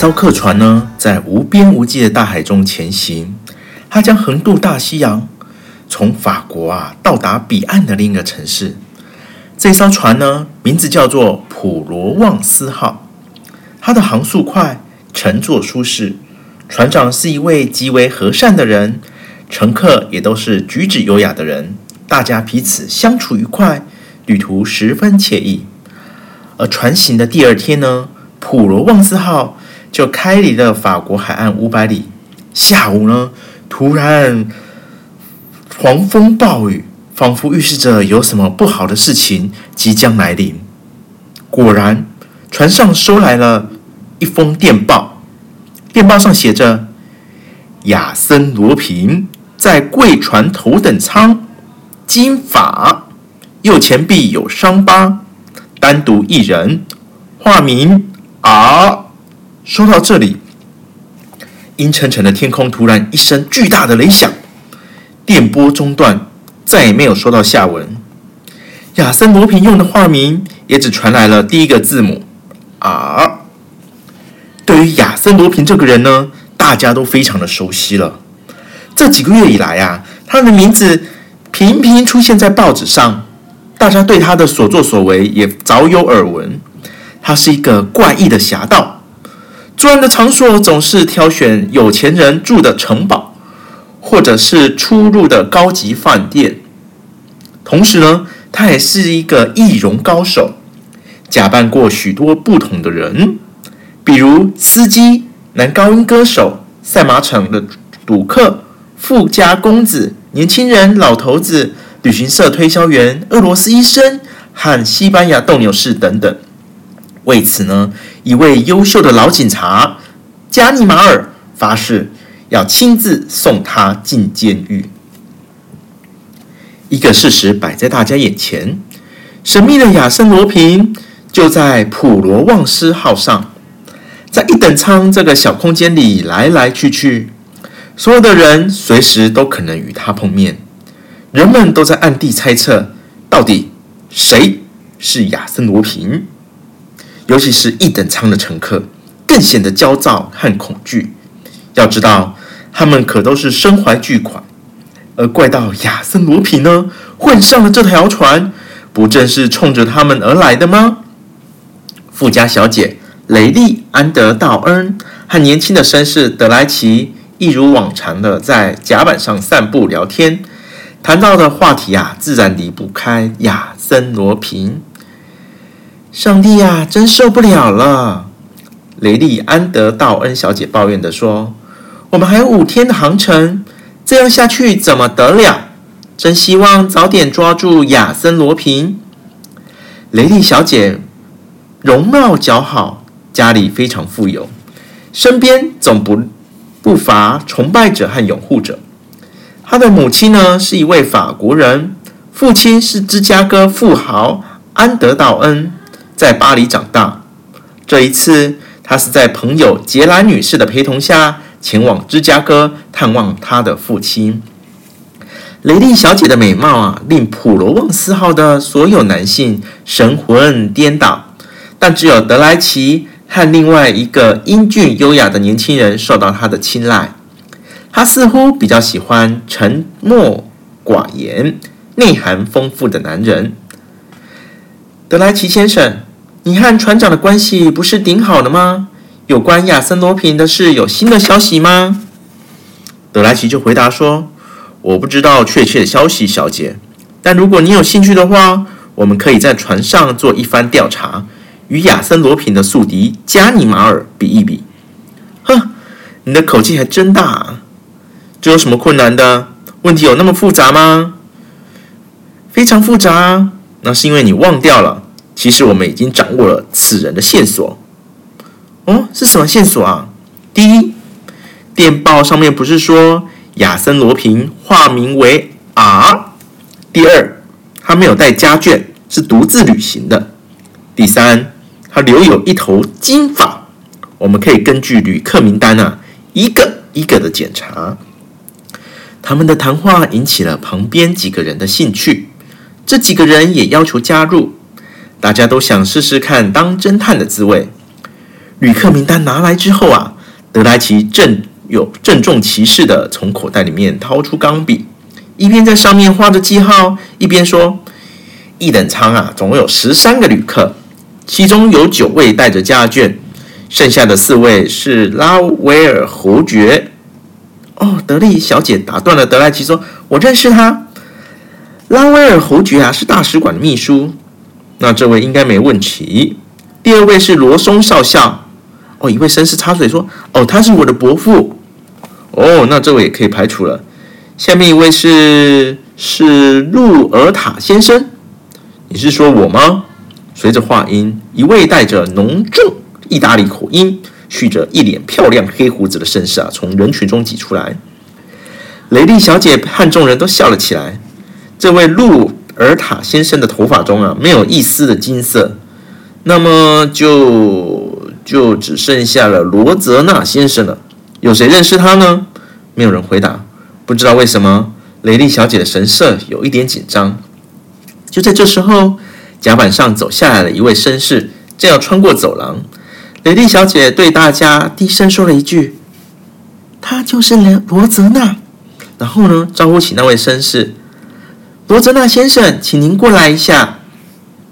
艘客船呢，在无边无际的大海中前行，它将横渡大西洋，从法国啊到达彼岸的另一个城市。这艘船呢，名字叫做普罗旺斯号。它的航速快，乘坐舒适，船长是一位极为和善的人，乘客也都是举止优雅的人，大家彼此相处愉快，旅途十分惬意。而船行的第二天呢，普罗旺斯号。就开离了法国海岸五百里。下午呢，突然狂风暴雨，仿佛预示着有什么不好的事情即将来临。果然，船上收来了一封电报，电报上写着：“亚森·罗平在贵船头等舱，金发，右前臂有伤疤，单独一人，化名 R。”说到这里，阴沉沉的天空突然一声巨大的雷响，电波中断，再也没有收到下文。亚森罗平用的化名也只传来了第一个字母 R。对于亚森罗平这个人呢，大家都非常的熟悉了。这几个月以来啊，他的名字频频出现在报纸上，大家对他的所作所为也早有耳闻。他是一个怪异的侠盗。作案的场所总是挑选有钱人住的城堡，或者是出入的高级饭店。同时呢，他也是一个易容高手，假扮过许多不同的人，比如司机、男高音歌手、赛马场的赌客、富家公子、年轻人、老头子、旅行社推销员、俄罗斯医生和西班牙斗牛士等等。为此呢，一位优秀的老警察加尼马尔发誓要亲自送他进监狱。一个事实摆在大家眼前：神秘的亚森罗平就在普罗旺斯号上，在一等舱这个小空间里来来去去，所有的人随时都可能与他碰面。人们都在暗地猜测，到底谁是亚森罗平？尤其是一等舱的乘客，更显得焦躁和恐惧。要知道，他们可都是身怀巨款，而怪盗亚森罗平呢，混上了这条船，不正是冲着他们而来的吗？富家小姐雷利安德道恩和年轻的绅士德莱奇，一如往常的在甲板上散步聊天，谈到的话题啊，自然离不开亚森罗平。上帝呀，真受不了了！雷利安德道恩小姐抱怨地说：“我们还有五天的航程，这样下去怎么得了？真希望早点抓住亚森罗平。”雷利小姐容貌姣好，家里非常富有，身边总不不乏崇拜者和拥护者。她的母亲呢，是一位法国人，父亲是芝加哥富豪安德道恩。在巴黎长大，这一次他是在朋友杰兰女士的陪同下前往芝加哥探望他的父亲。雷利小姐的美貌啊，令普罗旺斯号的所有男性神魂颠倒，但只有德莱奇和另外一个英俊优雅的年轻人受到她的青睐。他似乎比较喜欢沉默寡言、内涵丰富的男人。德莱奇先生。你和船长的关系不是顶好的吗？有关亚森罗平的事有新的消息吗？德莱奇就回答说：“我不知道确切的消息，小姐。但如果你有兴趣的话，我们可以在船上做一番调查，与亚森罗平的宿敌加尼马尔比一比。哼，你的口气还真大啊！这有什么困难的？问题有那么复杂吗？非常复杂啊！那是因为你忘掉了，其实我们已经掌握了此人的线索。哦，是什么线索啊？第一，电报上面不是说亚森罗平化名为 R？第二，他没有带家眷，是独自旅行的。第三，他留有一头金发。我们可以根据旅客名单啊，一个一个的检查。他们的谈话引起了旁边几个人的兴趣，这几个人也要求加入。大家都想试试看当侦探的滋味。旅客名单拿来之后啊，德莱奇正有郑重其事的从口袋里面掏出钢笔，一边在上面画着记号，一边说：“一等舱啊，总共有十三个旅客，其中有九位带着家眷。”剩下的四位是拉威尔侯爵。哦，德利小姐打断了德莱奇说：“我认识他，拉威尔侯爵啊，是大使馆的秘书。那这位应该没问题。第二位是罗松少校。哦，一位绅士插嘴说：‘哦，他是我的伯父。’哦，那这位也可以排除了。下面一位是是路尔塔先生。你是说我吗？随着话音，一位带着浓重。意大利口音、蓄着一脸漂亮黑胡子的绅士啊，从人群中挤出来。雷利小姐和众人都笑了起来。这位路尔塔先生的头发中啊，没有一丝的金色。那么就就只剩下了罗泽纳先生了。有谁认识他呢？没有人回答。不知道为什么，雷利小姐的神色有一点紧张。就在这时候，甲板上走下来了一位绅士，正要穿过走廊。雷利小姐对大家低声说了一句：“他就是罗罗泽纳。”然后呢，招呼起那位绅士：“罗泽纳先生，请您过来一下。”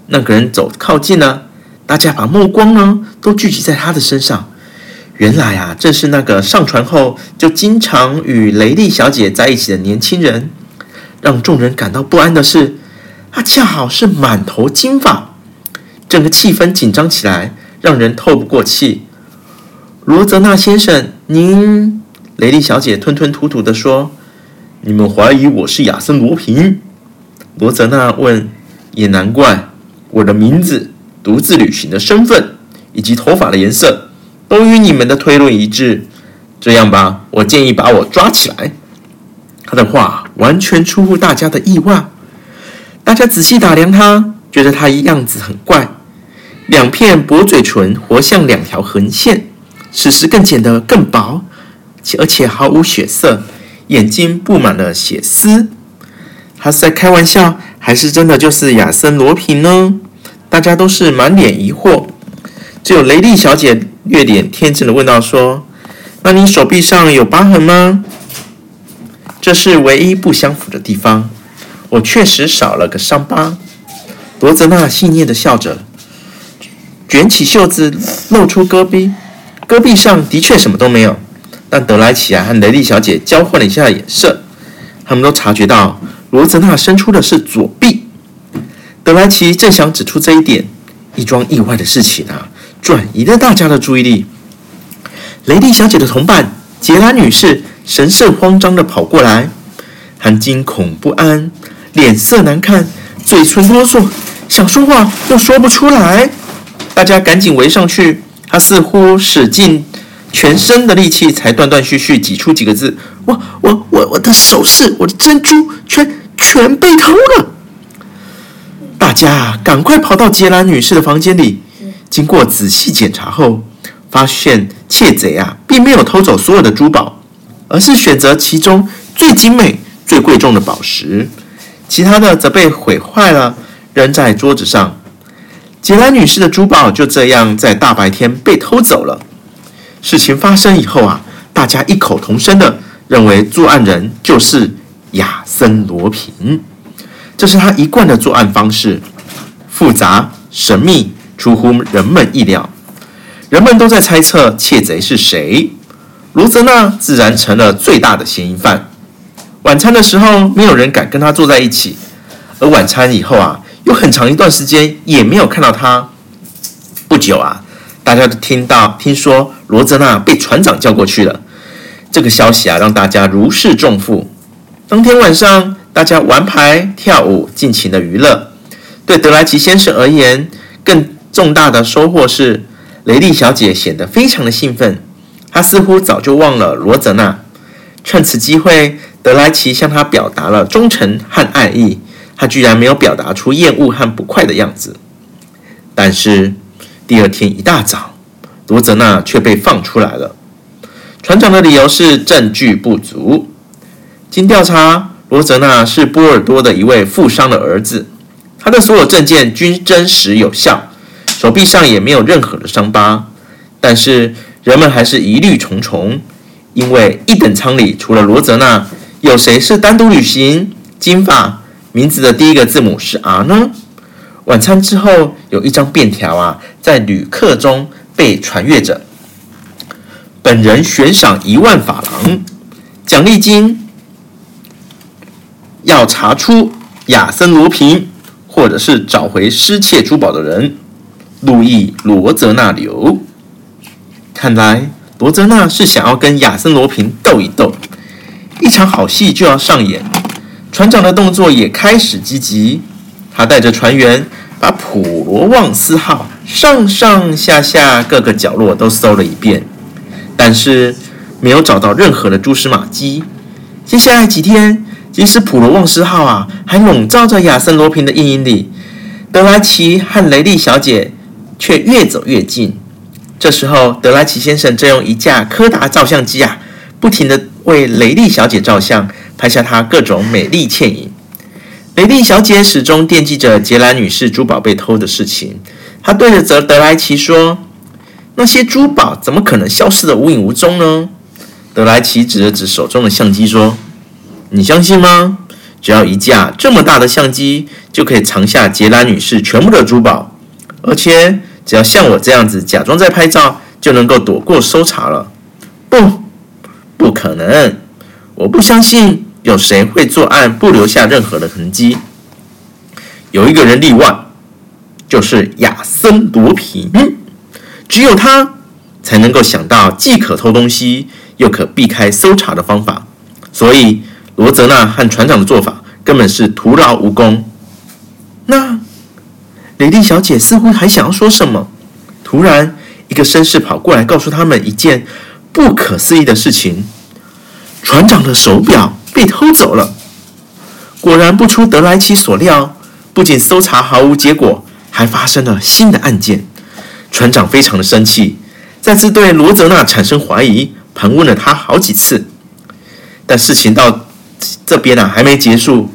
那个人走靠近了，大家把目光呢都聚集在他的身上。原来啊，正是那个上船后就经常与雷利小姐在一起的年轻人。让众人感到不安的是，他恰好是满头金发，整个气氛紧张起来。让人透不过气。罗泽纳先生，您……雷利小姐吞吞吐吐地说：“你们怀疑我是亚森罗平？”罗泽纳问：“也难怪，我的名字、独自旅行的身份以及头发的颜色，都与你们的推论一致。这样吧，我建议把我抓起来。”他的话完全出乎大家的意外。大家仔细打量他，觉得他一样子很怪。两片薄嘴唇活像两条横线，此时更显得更薄，而且毫无血色，眼睛布满了血丝。他是在开玩笑，还是真的就是亚森罗平呢？大家都是满脸疑惑，只有雷利小姐略点天真的问道：“说，那你手臂上有疤痕吗？”这是唯一不相符的地方，我确实少了个伤疤。罗泽纳戏谑的笑着。卷起袖子，露出胳臂，胳臂上的确什么都没有。但德莱奇啊和雷利小姐交换了一下眼色，他们都察觉到罗泽纳伸出的是左臂。德莱奇正想指出这一点，一桩意外的事情啊，转移了大家的注意力。雷利小姐的同伴杰拉女士神色慌张地跑过来，她惊恐不安，脸色难看，嘴唇哆嗦，想说话又说不出来。大家赶紧围上去，她似乎使尽全身的力气，才断断续续挤出几个字：“我、我、我，我的首饰，我的珍珠，全全被偷了！”大家赶快跑到杰兰女士的房间里，经过仔细检查后，发现窃贼啊，并没有偷走所有的珠宝，而是选择其中最精美、最贵重的宝石，其他的则被毁坏了，扔在桌子上。杰兰女士的珠宝就这样在大白天被偷走了。事情发生以后啊，大家异口同声的认为作案人就是亚森罗平。这是他一贯的作案方式，复杂神秘，出乎人们意料。人们都在猜测窃贼是谁，罗泽纳自然成了最大的嫌疑犯。晚餐的时候，没有人敢跟他坐在一起，而晚餐以后啊，有很长一段时间也没有看到他。不久啊，大家都听到听说罗泽纳被船长叫过去了。这个消息啊，让大家如释重负。当天晚上，大家玩牌、跳舞，尽情的娱乐。对德莱奇先生而言，更重大的收获是，雷利小姐显得非常的兴奋。她似乎早就忘了罗泽纳。趁此机会，德莱奇向她表达了忠诚和爱意。她居然没有表达出厌恶和不快的样子。但是第二天一大早，罗泽纳却被放出来了。船长的理由是证据不足。经调查，罗泽纳是波尔多的一位富商的儿子，他的所有证件均真实有效，手臂上也没有任何的伤疤。但是人们还是疑虑重重，因为一等舱里除了罗泽纳，有谁是单独旅行、金发、名字的第一个字母是 R 呢？晚餐之后，有一张便条啊，在旅客中被传阅着。本人悬赏一万法郎，奖励金要查出亚森罗平，或者是找回失窃珠宝的人，路易罗泽纳留。看来罗泽纳是想要跟亚森罗平斗一斗，一场好戏就要上演。船长的动作也开始积极，他带着船员把普罗旺斯号上上下下各个角落都搜了一遍。但是没有找到任何的蛛丝马迹。接下来几天，即使普罗旺斯号啊，还笼罩着亚森罗平的阴影里，德莱奇和雷利小姐却越走越近。这时候，德莱奇先生正用一架柯达照相机啊，不停地为雷利小姐照相，拍下她各种美丽倩影。雷利小姐始终惦记着杰兰女士珠宝被偷的事情，她对着德德莱奇说。那些珠宝怎么可能消失得无影无踪呢？德莱奇指了指手中的相机说：“你相信吗？只要一架这么大的相机，就可以藏下杰拉女士全部的珠宝，而且只要像我这样子假装在拍照，就能够躲过搜查了。”不，不可能！我不相信有谁会作案不留下任何的痕迹。有一个人例外，就是亚森罗平。只有他才能够想到既可偷东西又可避开搜查的方法，所以罗泽纳和船长的做法根本是徒劳无功。那雷利小姐似乎还想要说什么，突然一个绅士跑过来告诉他们一件不可思议的事情：船长的手表被偷走了。果然不出德莱奇所料，不仅搜查毫无结果，还发生了新的案件。船长非常的生气，再次对罗泽纳产生怀疑，盘问了他好几次。但事情到这边啊，还没结束。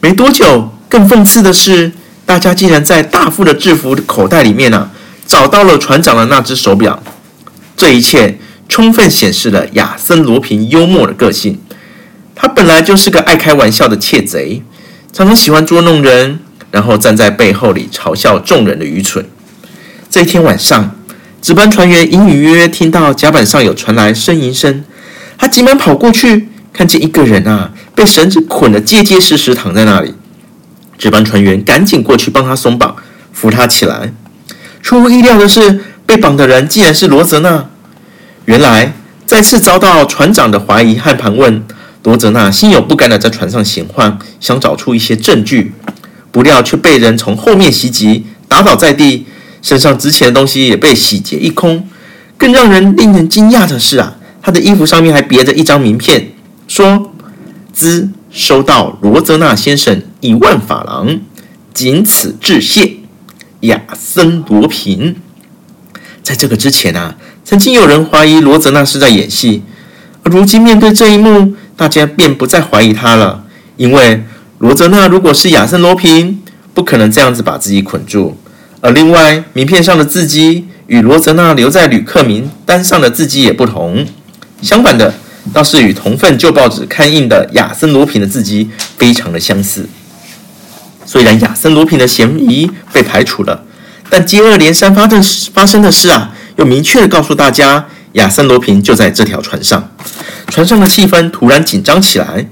没多久，更讽刺的是，大家竟然在大副的制服口袋里面呢、啊，找到了船长的那只手表。这一切充分显示了亚森罗平幽默的个性。他本来就是个爱开玩笑的窃贼，常常喜欢捉弄人，然后站在背后里嘲笑众人的愚蠢。这一天晚上，值班船员隐隐约约听到甲板上有传来呻吟声，他急忙跑过去，看见一个人啊被绳子捆得结结实实躺在那里。值班船员赶紧过去帮他松绑，扶他起来。出乎意料的是，被绑的人竟然是罗泽纳。原来，再次遭到船长的怀疑和盘问，罗泽纳心有不甘地在船上闲晃，想找出一些证据，不料却被人从后面袭击，打倒在地。身上值钱的东西也被洗劫一空，更让人令人惊讶的是啊，他的衣服上面还别着一张名片，说：“兹收到罗泽纳先生一万法郎，仅此致谢，亚森罗平。”在这个之前啊，曾经有人怀疑罗泽纳是在演戏，而如今面对这一幕，大家便不再怀疑他了，因为罗泽纳如果是亚森罗平，不可能这样子把自己捆住。而另外，名片上的字迹与罗泽纳留在旅客名单上的字迹也不同。相反的，倒是与同份旧报纸刊印的亚森罗平的字迹非常的相似。虽然亚森罗平的嫌疑被排除了，但接二连三发生发生的事啊，又明确的告诉大家，亚森罗平就在这条船上。船上的气氛突然紧张起来。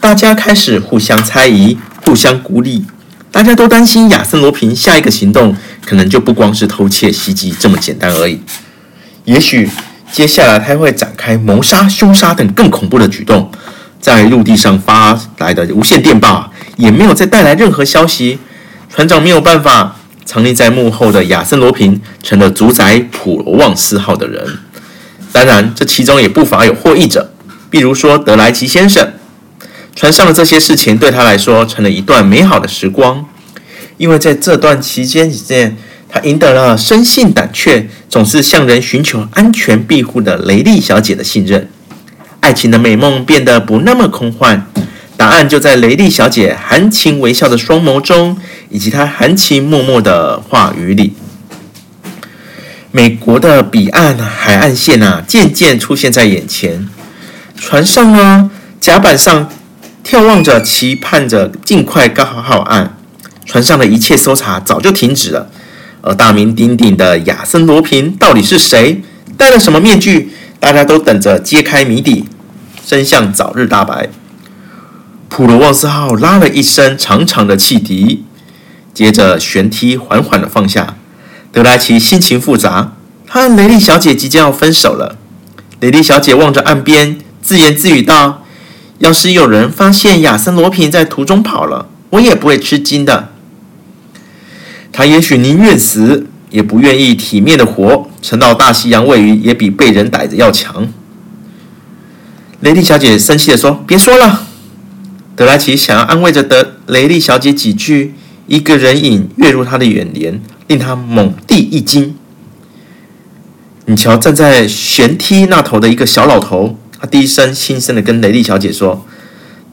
大家开始互相猜疑，互相孤立。大家都担心亚森罗平下一个行动可能就不光是偷窃袭击这么简单而已，也许接下来他会展开谋杀、凶杀等更恐怖的举动。在陆地上发来的无线电报也没有再带来任何消息，船长没有办法。藏匿在幕后的亚森罗平成了主宰普罗旺斯号的人。当然，这其中也不乏有获益者，比如说德莱奇先生。船上的这些事情对他来说成了一段美好的时光，因为在这段期间里面，他赢得了生性胆怯、总是向人寻求安全庇护的雷利小姐的信任。爱情的美梦变得不那么空幻，答案就在雷利小姐含情微笑的双眸中。以及他含情脉脉的话语里，美国的彼岸海岸线啊，渐渐出现在眼前。船上呢，甲板上眺望着，期盼着尽快刚好好岸。船上的一切搜查早就停止了。而大名鼎鼎的亚森罗平到底是谁？戴了什么面具？大家都等着揭开谜底，真相早日大白。普罗旺斯号拉了一声长长的汽笛。接着舷梯缓缓的放下，德莱奇心情复杂。他和雷利小姐即将要分手了。雷利小姐望着岸边，自言自语道：“要是有人发现亚森罗平在途中跑了，我也不会吃惊的。他也许宁愿死，也不愿意体面的活。沉到大西洋喂鱼，也比被人逮着要强。”雷利小姐生气的说：“别说了。”德莱奇想要安慰着德雷利小姐几句。一个人影跃入他的眼帘，令他猛地一惊。你瞧，站在舷梯那头的一个小老头，他低声轻声的跟雷利小姐说：“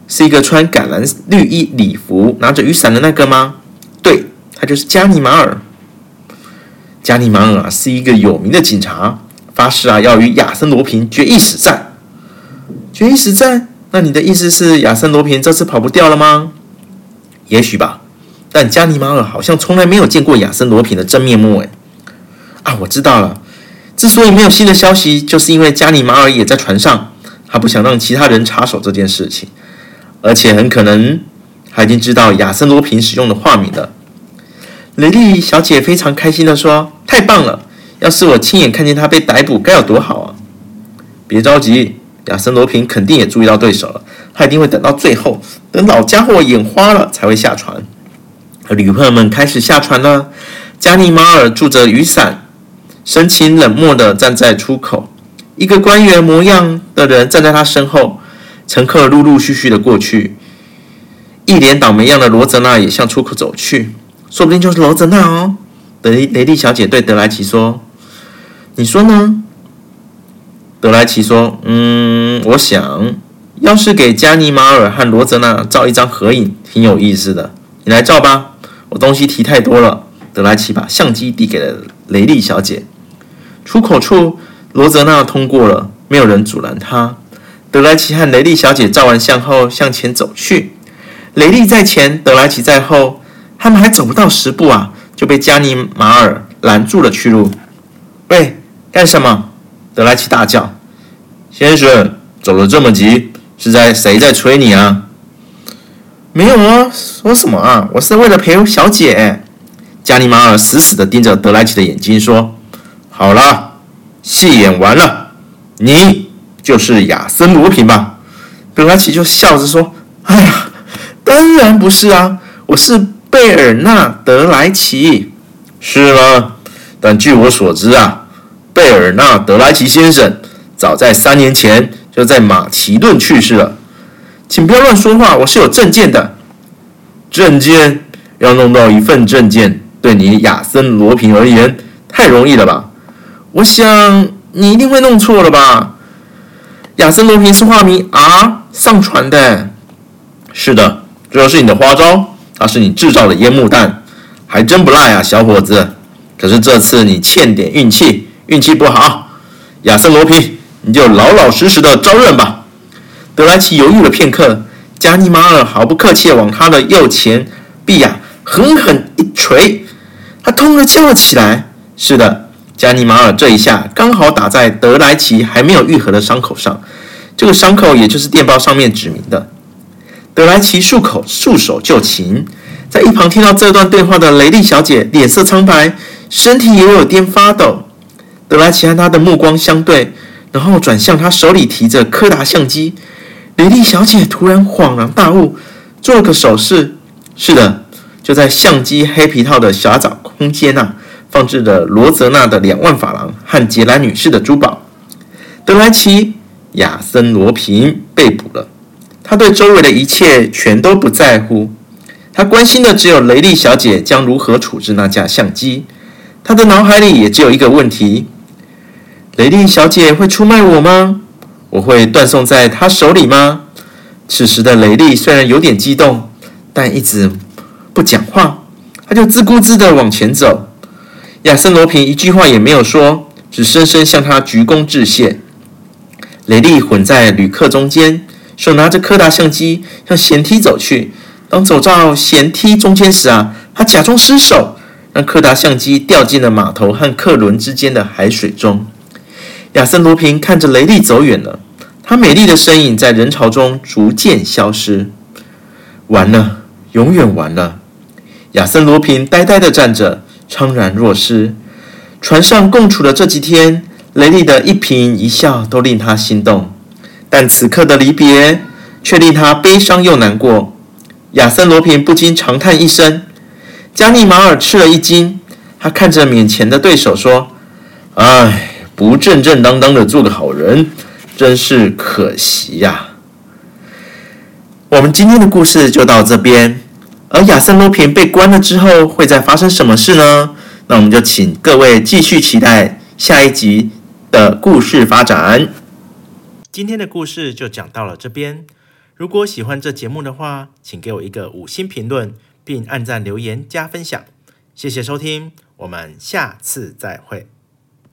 是一个穿橄榄绿衣礼服、拿着雨伞的那个吗？”“对，就是加尼马尔。”加尼马尔啊，是一个有名的警察，发誓啊要与亚森罗平决一死战。决一死战？那你的意思是亚森罗平这次跑不掉了吗？也许吧。但加尼马尔好像从来没有见过亚森罗平的真面目。哎，啊，我知道了。之所以没有新的消息，就是因为加尼马尔也在船上，他不想让其他人插手这件事情，而且很可能他已经知道亚森罗平使用的化名了。雷利小姐非常开心地说：“太棒了！要是我亲眼看见他被逮捕，该有多好啊！”别着急，亚森罗平肯定也注意到对手了，他一定会等到最后，等老家伙眼花了才会下船。旅客们开始下船了。加尼马尔拄着雨伞，神情冷漠地站在出口。一个官员模样的人站在他身后。乘客陆陆续续的过去。一脸倒霉样的罗泽娜也向出口走去。说不定就是罗泽娜哦。德雷雷利小姐对德莱奇说：“你说呢？”德莱奇说：“嗯，我想要是给加尼马尔和罗泽娜照一张合影，挺有意思的。你来照吧。”我东西提太多了，德莱奇把相机递给了雷利小姐。出口处，罗泽娜通过了，没有人阻拦他。德莱奇和雷利小姐照完相后向前走去，雷利在前，德莱奇在后。他们还走不到十步啊，就被加尼马尔拦住了去路。喂，干什么？德莱奇大叫：“先生，走得这么急，是在谁在催你啊？”没有啊，说什么啊？我是为了陪小姐。加尼马尔死死地盯着德莱奇的眼睛，说：“好了，戏演完了，你就是亚森罗苹吧？”德莱奇就笑着说：“哎呀，当然不是啊，我是贝尔纳德莱奇，是吗？但据我所知啊，贝尔纳德莱奇先生早在三年前就在马其顿去世了。”请不要乱说话，我是有证件的。证件要弄到一份证件，对你亚森罗平而言太容易了吧？我想你一定会弄错了吧？亚森罗平是化名 R 上传的。是的，这就是你的花招，它是你制造的烟幕弹，还真不赖啊，小伙子。可是这次你欠点运气，运气不好。亚森罗苹，你就老老实实的招认吧。德莱奇犹豫了片刻，加尼马尔毫不客气地往他的右前臂呀狠狠一锤，他痛得叫了起来。是的，加尼马尔这一下刚好打在德莱奇还没有愈合的伤口上，这个伤口也就是电报上面指明的。德莱奇漱口束手就擒，在一旁听到这段对话的雷利小姐脸色苍白，身体也有点发抖。德莱奇和她的目光相对，然后转向她手里提着柯达相机。雷利小姐突然恍然大悟，做了个手势。是的，就在相机黑皮套的狭窄空间啊，放置着罗泽纳的两万法郎和杰兰女士的珠宝。德莱奇·亚森·罗平被捕了。他对周围的一切全都不在乎，他关心的只有雷利小姐将如何处置那架相机。他的脑海里也只有一个问题：雷利小姐会出卖我吗？我会断送在她手里吗？此时的雷利虽然有点激动，但一直不讲话，他就自顾自地往前走。亚森罗平一句话也没有说，只深深向他鞠躬致谢。雷利混在旅客中间。手拿着柯达相机向舷梯走去。当走到舷梯中间时啊，他假装失手，让柯达相机掉进了码头和客轮之间的海水中。亚森·罗平看着雷利走远了，他美丽的身影在人潮中逐渐消失。完了，永远完了。亚森·罗平呆呆地站着，怅然若失。船上共处的这几天，雷利的一颦一笑都令他心动。但此刻的离别却令他悲伤又难过。亚森·罗平不禁长叹一声。加尼马尔吃了一惊，他看着面前的对手说：“唉，不正正当当的做个好人，真是可惜呀、”我们今天的故事就到这边。而亚森·罗平被关了之后，会再发生什么事呢？那我们就请各位继续期待下一集的故事发展。今天的故事就讲到了这边。如果喜欢这节目的话，请给我一个五星评论，并按赞、留言、加分享。谢谢收听，我们下次再会。